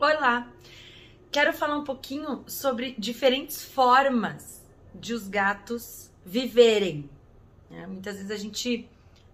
Olá! Quero falar um pouquinho sobre diferentes formas de os gatos viverem. Né? Muitas vezes a gente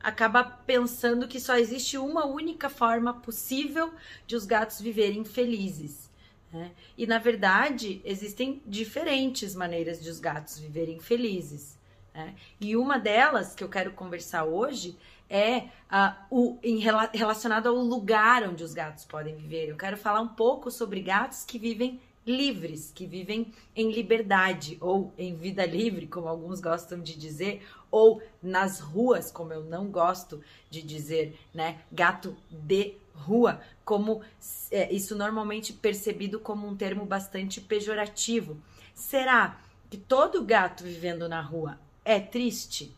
acaba pensando que só existe uma única forma possível de os gatos viverem felizes. Né? E na verdade existem diferentes maneiras de os gatos viverem felizes. Né? E uma delas que eu quero conversar hoje é uh, o, em, relacionado ao lugar onde os gatos podem viver. Eu quero falar um pouco sobre gatos que vivem livres, que vivem em liberdade ou em vida livre, como alguns gostam de dizer, ou nas ruas, como eu não gosto de dizer, né? Gato de rua, como é, isso normalmente percebido como um termo bastante pejorativo. Será que todo gato vivendo na rua é triste?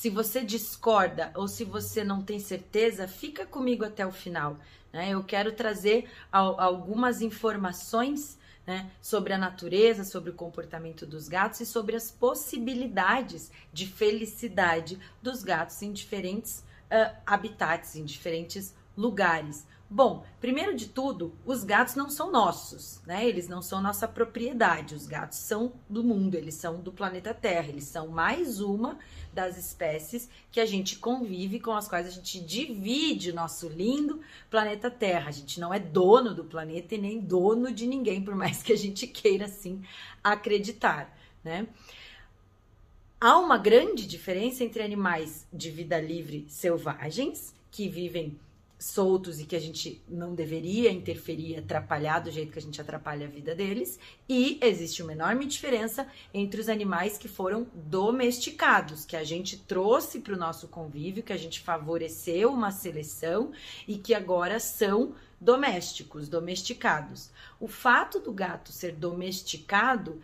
Se você discorda ou se você não tem certeza, fica comigo até o final. Né? Eu quero trazer algumas informações né, sobre a natureza, sobre o comportamento dos gatos e sobre as possibilidades de felicidade dos gatos em diferentes uh, habitats, em diferentes lugares. Bom, primeiro de tudo, os gatos não são nossos, né? Eles não são nossa propriedade. Os gatos são do mundo, eles são do planeta Terra, eles são mais uma das espécies que a gente convive, com as quais a gente divide o nosso lindo planeta Terra. A gente não é dono do planeta e nem dono de ninguém, por mais que a gente queira assim acreditar, né? Há uma grande diferença entre animais de vida livre selvagens que vivem soltos e que a gente não deveria interferir, atrapalhar do jeito que a gente atrapalha a vida deles. E existe uma enorme diferença entre os animais que foram domesticados, que a gente trouxe para o nosso convívio, que a gente favoreceu uma seleção e que agora são domésticos, domesticados. O fato do gato ser domesticado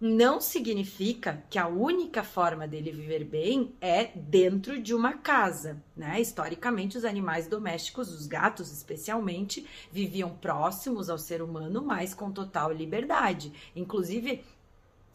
não significa que a única forma dele viver bem é dentro de uma casa, né? Historicamente, os animais domésticos, os gatos especialmente, viviam próximos ao ser humano, mas com total liberdade. Inclusive,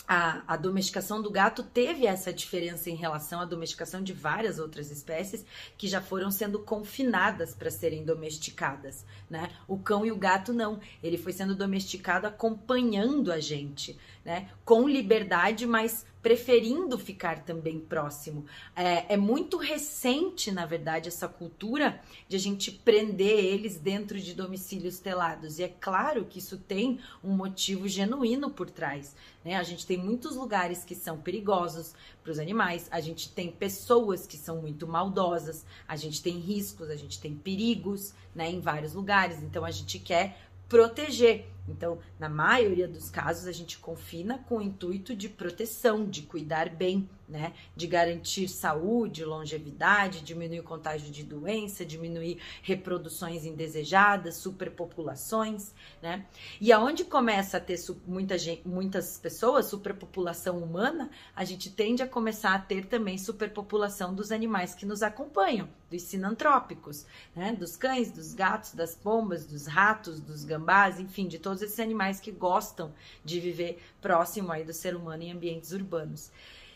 a, a, domesticação do gato teve essa diferença em relação à domesticação de várias outras espécies que já foram sendo confinadas para serem domesticadas, né? O cão e o gato não, ele foi sendo domesticado acompanhando a gente, né? Com liberdade, mas preferindo ficar também próximo. É, é, muito recente, na verdade, essa cultura de a gente prender eles dentro de domicílios telados. E é claro que isso tem um motivo genuíno por trás. Né? A gente tem muitos lugares que são perigosos para os animais, a gente tem pessoas que são muito maldosas, a gente tem riscos, a gente tem perigos né, em vários lugares. Então a gente quer proteger. Então, na maioria dos casos, a gente confina com o intuito de proteção, de cuidar bem, né? De garantir saúde, longevidade, diminuir o contágio de doença, diminuir reproduções indesejadas, superpopulações, né? E aonde começa a ter muita gente, muitas pessoas, superpopulação humana, a gente tende a começar a ter também superpopulação dos animais que nos acompanham, dos sinantrópicos, né? Dos cães, dos gatos, das pombas, dos ratos, dos gambás, enfim, de todos todos esses animais que gostam de viver próximo aí do ser humano em ambientes urbanos.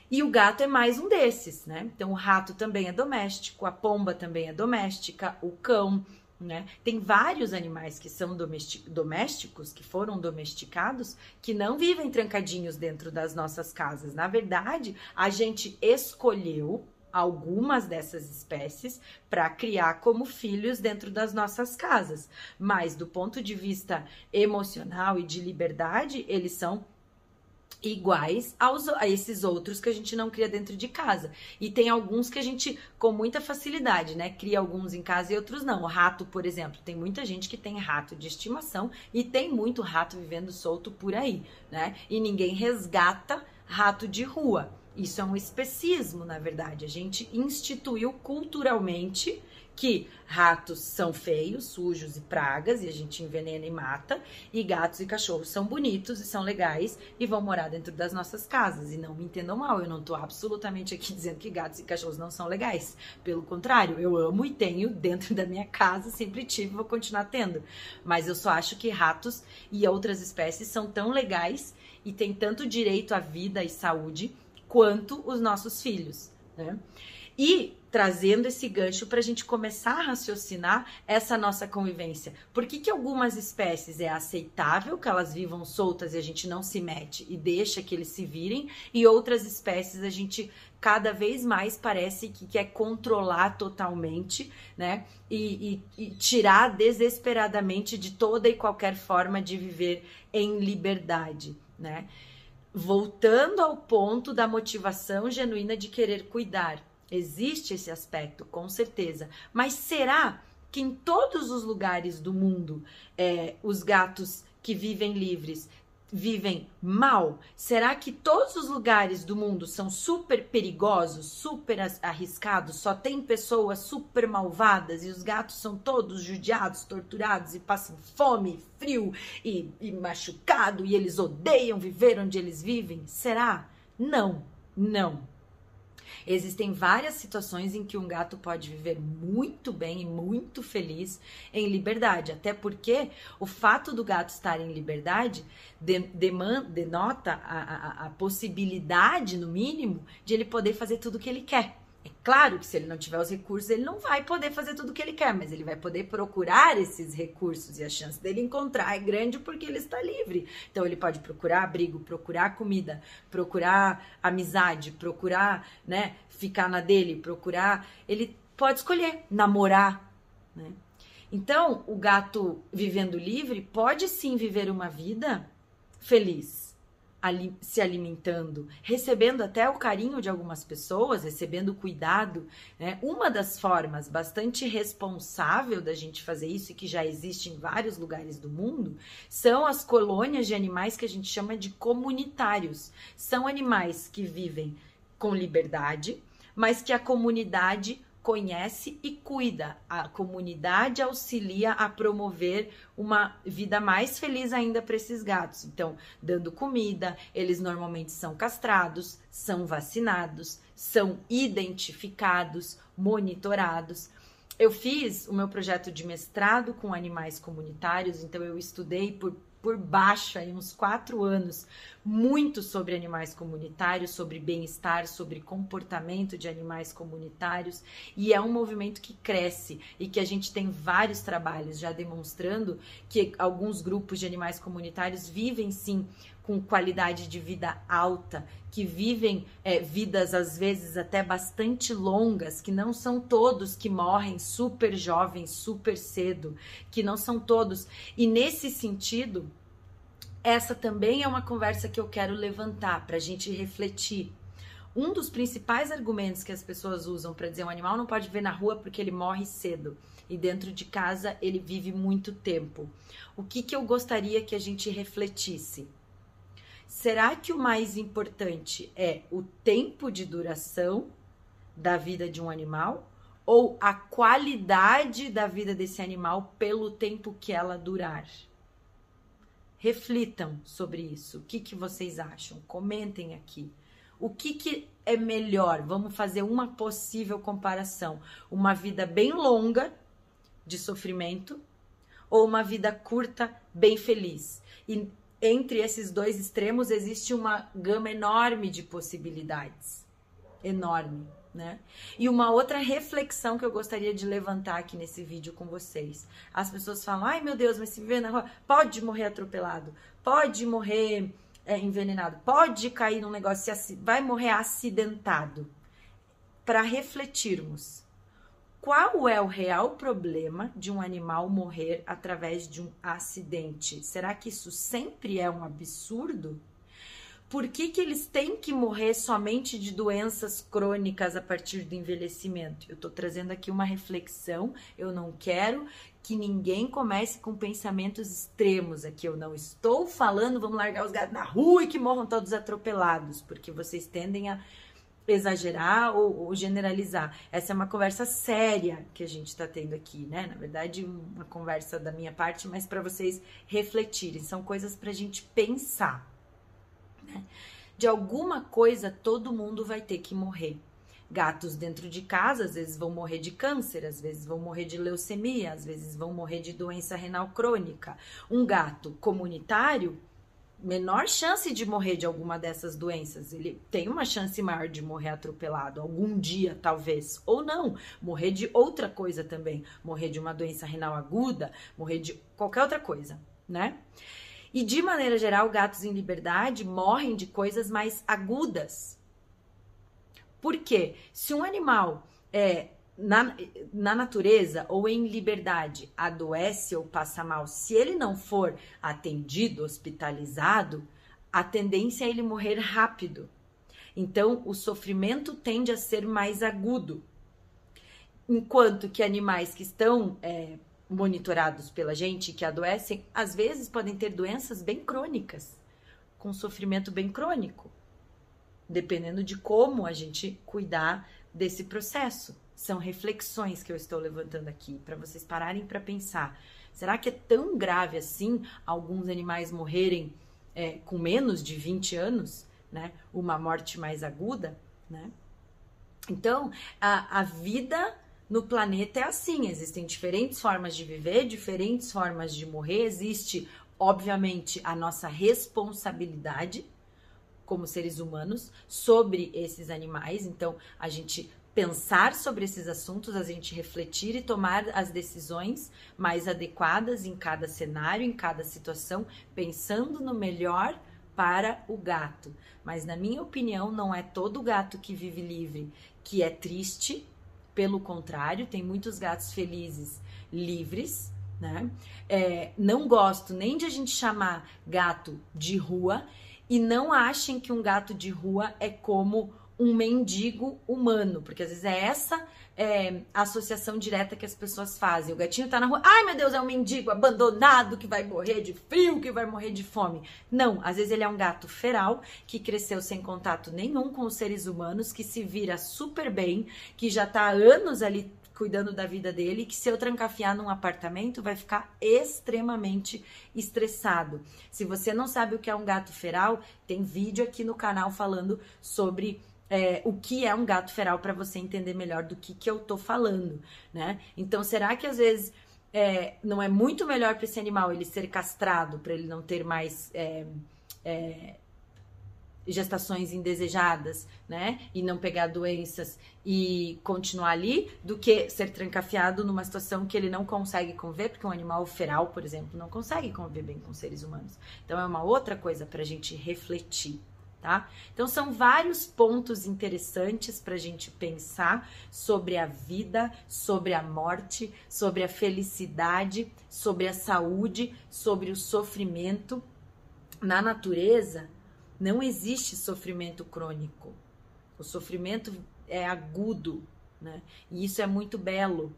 E o gato é mais um desses, né? Então o rato também é doméstico, a pomba também é doméstica, o cão, né? Tem vários animais que são domésticos, que foram domesticados, que não vivem trancadinhos dentro das nossas casas. Na verdade, a gente escolheu algumas dessas espécies para criar como filhos dentro das nossas casas. Mas do ponto de vista emocional e de liberdade, eles são iguais aos, a esses outros que a gente não cria dentro de casa. E tem alguns que a gente, com muita facilidade, né? Cria alguns em casa e outros não. O rato, por exemplo, tem muita gente que tem rato de estimação e tem muito rato vivendo solto por aí, né? E ninguém resgata rato de rua. Isso é um especismo, na verdade. A gente instituiu culturalmente que ratos são feios, sujos e pragas, e a gente envenena e mata, e gatos e cachorros são bonitos e são legais e vão morar dentro das nossas casas. E não me entendam mal, eu não tô absolutamente aqui dizendo que gatos e cachorros não são legais. Pelo contrário, eu amo e tenho dentro da minha casa, sempre tive e vou continuar tendo. Mas eu só acho que ratos e outras espécies são tão legais e têm tanto direito à vida e saúde quanto os nossos filhos, né? E trazendo esse gancho para a gente começar a raciocinar essa nossa convivência. Por que, que algumas espécies é aceitável que elas vivam soltas e a gente não se mete e deixa que eles se virem, e outras espécies a gente cada vez mais parece que quer controlar totalmente, né? E, e, e, tirar desesperadamente de toda e qualquer forma de viver em liberdade, né? Voltando ao ponto da motivação genuína de querer cuidar. Existe esse aspecto, com certeza. Mas será que em todos os lugares do mundo é, os gatos que vivem livres vivem mal? Será que todos os lugares do mundo são super perigosos, super arriscados? Só tem pessoas super malvadas e os gatos são todos judiados, torturados e passam fome, frio e, e machucado e eles odeiam viver onde eles vivem? Será? Não, não. Existem várias situações em que um gato pode viver muito bem e muito feliz em liberdade, até porque o fato do gato estar em liberdade de, denota a, a, a possibilidade, no mínimo, de ele poder fazer tudo o que ele quer. É claro que se ele não tiver os recursos, ele não vai poder fazer tudo o que ele quer, mas ele vai poder procurar esses recursos e a chance dele encontrar é grande porque ele está livre. Então ele pode procurar abrigo, procurar comida, procurar amizade, procurar, né, ficar na dele, procurar, ele pode escolher namorar, né? Então, o gato vivendo livre pode sim viver uma vida feliz ali, se alimentando, recebendo até o carinho de algumas pessoas, recebendo cuidado. Né? Uma das formas bastante responsável da gente fazer isso, e que já existe em vários lugares do mundo, são as colônias de animais que a gente chama de comunitários. São animais que vivem com liberdade, mas que a comunidade conhece e cuida. A comunidade auxilia a promover uma vida mais feliz ainda para esses gatos. Então, dando comida, eles normalmente são castrados, são vacinados, são identificados, monitorados. Eu fiz o meu projeto de mestrado com animais comunitários, então eu estudei por por baixo aí uns quatro anos muito sobre animais comunitários, sobre bem-estar, sobre comportamento de animais comunitários. E é um movimento que cresce e que a gente tem vários trabalhos já demonstrando que alguns grupos de animais comunitários vivem sim com qualidade de vida alta, que vivem é, vidas às vezes até bastante longas, que não são todos que morrem super jovens, super cedo, que não são todos. E nesse sentido, essa também é uma conversa que eu quero levantar para a gente refletir. Um dos principais argumentos que as pessoas usam para dizer um animal não pode ver na rua porque ele morre cedo e dentro de casa ele vive muito tempo. O que, que eu gostaria que a gente refletisse? Será que o mais importante é o tempo de duração da vida de um animal ou a qualidade da vida desse animal pelo tempo que ela durar? Reflitam sobre isso. O que, que vocês acham? Comentem aqui. O que, que é melhor? Vamos fazer uma possível comparação. Uma vida bem longa de sofrimento ou uma vida curta, bem feliz. E entre esses dois extremos existe uma gama enorme de possibilidades. Enorme, né? E uma outra reflexão que eu gostaria de levantar aqui nesse vídeo com vocês. As pessoas falam: ai meu Deus, mas se viver na rua, pode morrer atropelado, pode morrer é, envenenado, pode cair num negócio, vai morrer acidentado. Para refletirmos qual é o real problema de um animal morrer através de um acidente? Será que isso sempre é um absurdo? Por que, que eles têm que morrer somente de doenças crônicas a partir do envelhecimento? Eu estou trazendo aqui uma reflexão. Eu não quero que ninguém comece com pensamentos extremos aqui. Eu não estou falando, vamos largar os gatos na rua e que morram todos atropelados, porque vocês tendem a exagerar ou, ou, generalizar. Essa é uma conversa séria que a gente está tendo aqui, né? Na verdade, uma conversa da minha parte, mas para vocês refletirem. São coisas para a gente pensar. Né? De alguma coisa, todo mundo vai ter que morrer. Gatos dentro de casa, às vezes vão morrer de câncer, às vezes vão morrer de leucemia, às vezes vão morrer de doença renal crônica. Um gato comunitário menor chance de morrer de alguma dessas doenças. Ele tem uma chance maior de morrer atropelado algum dia, talvez, ou não, morrer de outra coisa também, morrer de uma doença renal aguda, morrer de qualquer outra coisa, né? E de maneira geral, gatos em liberdade morrem de coisas mais agudas. Por quê? Se um animal é, na, na natureza ou em liberdade adoece ou passa mal, se ele não for atendido, hospitalizado, a tendência é ele morrer rápido. Então, o sofrimento tende a ser mais agudo. Enquanto que animais que estão é, monitorados pela gente, que adoecem, às vezes podem ter doenças bem crônicas, com sofrimento bem crônico, dependendo de como a gente cuidar desse processo. São reflexões que eu estou levantando aqui para vocês pararem para pensar. Será que é tão grave assim alguns animais morrerem é, com menos de 20 anos, né? Uma morte mais aguda, né? Então, a, a vida no planeta é assim: existem diferentes formas de viver, diferentes formas de morrer. Existe, obviamente, a nossa responsabilidade como seres humanos sobre esses animais. Então, a gente pensar sobre esses assuntos, a gente refletir e tomar as decisões mais adequadas em cada cenário, em cada situação, pensando no melhor para o gato. Mas, na minha opinião, não é todo gato que vive livre que é triste. Pelo contrário, tem muitos gatos felizes, livres, né? É, não gosto nem de a gente chamar gato de rua e não achem que um gato de rua é como um mendigo humano, porque às vezes é essa é, associação direta que as pessoas fazem. O gatinho tá na rua, ai meu Deus, é um mendigo abandonado que vai morrer de frio, que vai morrer de fome. Não, às vezes ele é um gato feral que cresceu sem contato nenhum com os seres humanos, que se vira super bem, que já tá há anos ali cuidando da vida dele, que se eu trancafiar num apartamento vai ficar extremamente estressado. Se você não sabe o que é um gato feral, tem vídeo aqui no canal falando sobre é, o que é um gato feral para você entender melhor do que, que eu tô falando, né? Então, será que às vezes é, não é muito melhor para esse animal ele ser castrado, para ele não ter mais é, é, gestações indesejadas, né? E não pegar doenças e continuar ali, do que ser trancafiado numa situação que ele não consegue conviver, porque um animal feral, por exemplo, não consegue conviver bem com seres humanos. Então, é uma outra coisa para a gente refletir tá? Então são vários pontos interessantes para a gente pensar sobre a vida, sobre a morte, sobre a felicidade, sobre a saúde, sobre o sofrimento. Na natureza não existe sofrimento crônico. O sofrimento é agudo, né? E isso é muito belo.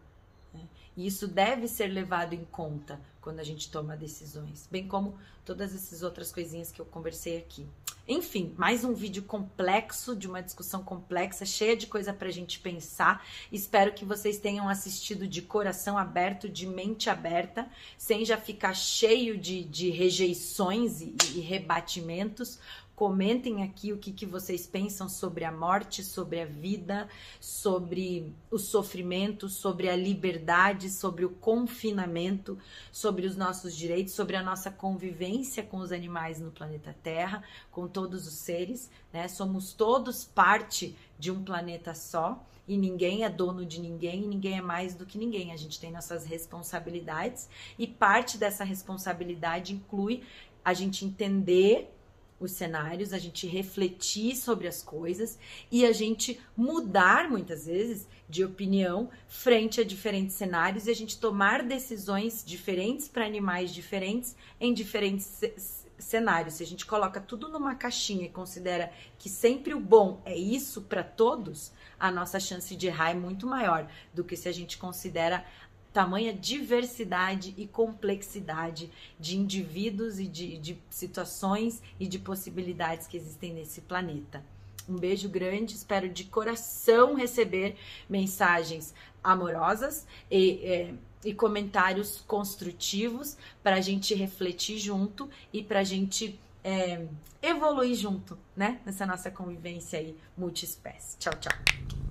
Né? E isso deve ser levado em conta quando a gente toma decisões, bem como todas essas outras coisinhas que eu conversei aqui. Enfim, mais um vídeo complexo, de uma discussão complexa, cheia de coisa pra gente pensar. Espero que vocês tenham assistido de coração aberto, de mente aberta, sem já ficar cheio de, de rejeições e, e rebatimentos. Comentem aqui o que, que vocês pensam sobre a morte, sobre a vida, sobre o sofrimento, sobre a liberdade, sobre o confinamento, sobre os nossos direitos, sobre a nossa convivência com os animais no planeta Terra, com todos os seres, né? Somos todos parte de um planeta só e ninguém é dono de ninguém, ninguém é mais do que ninguém. A gente tem nossas responsabilidades e parte dessa responsabilidade inclui a gente entender os cenários, a gente refletir sobre as coisas e a gente mudar muitas vezes de opinião frente a diferentes cenários e a gente tomar decisões diferentes para animais diferentes em diferentes cenários. Se a gente coloca tudo numa caixinha e considera que sempre o bom é isso para todos, a nossa chance de errar é muito maior do que se a gente considera tamanha diversidade e complexidade de indivíduos e de, de situações e de possibilidades que existem nesse planeta. Um beijo grande, espero de coração receber mensagens amorosas e, é, e comentários construtivos para a gente refletir junto e para a gente é, evoluir junto, né? Nessa nossa convivência aí multiespécie. Tchau, tchau.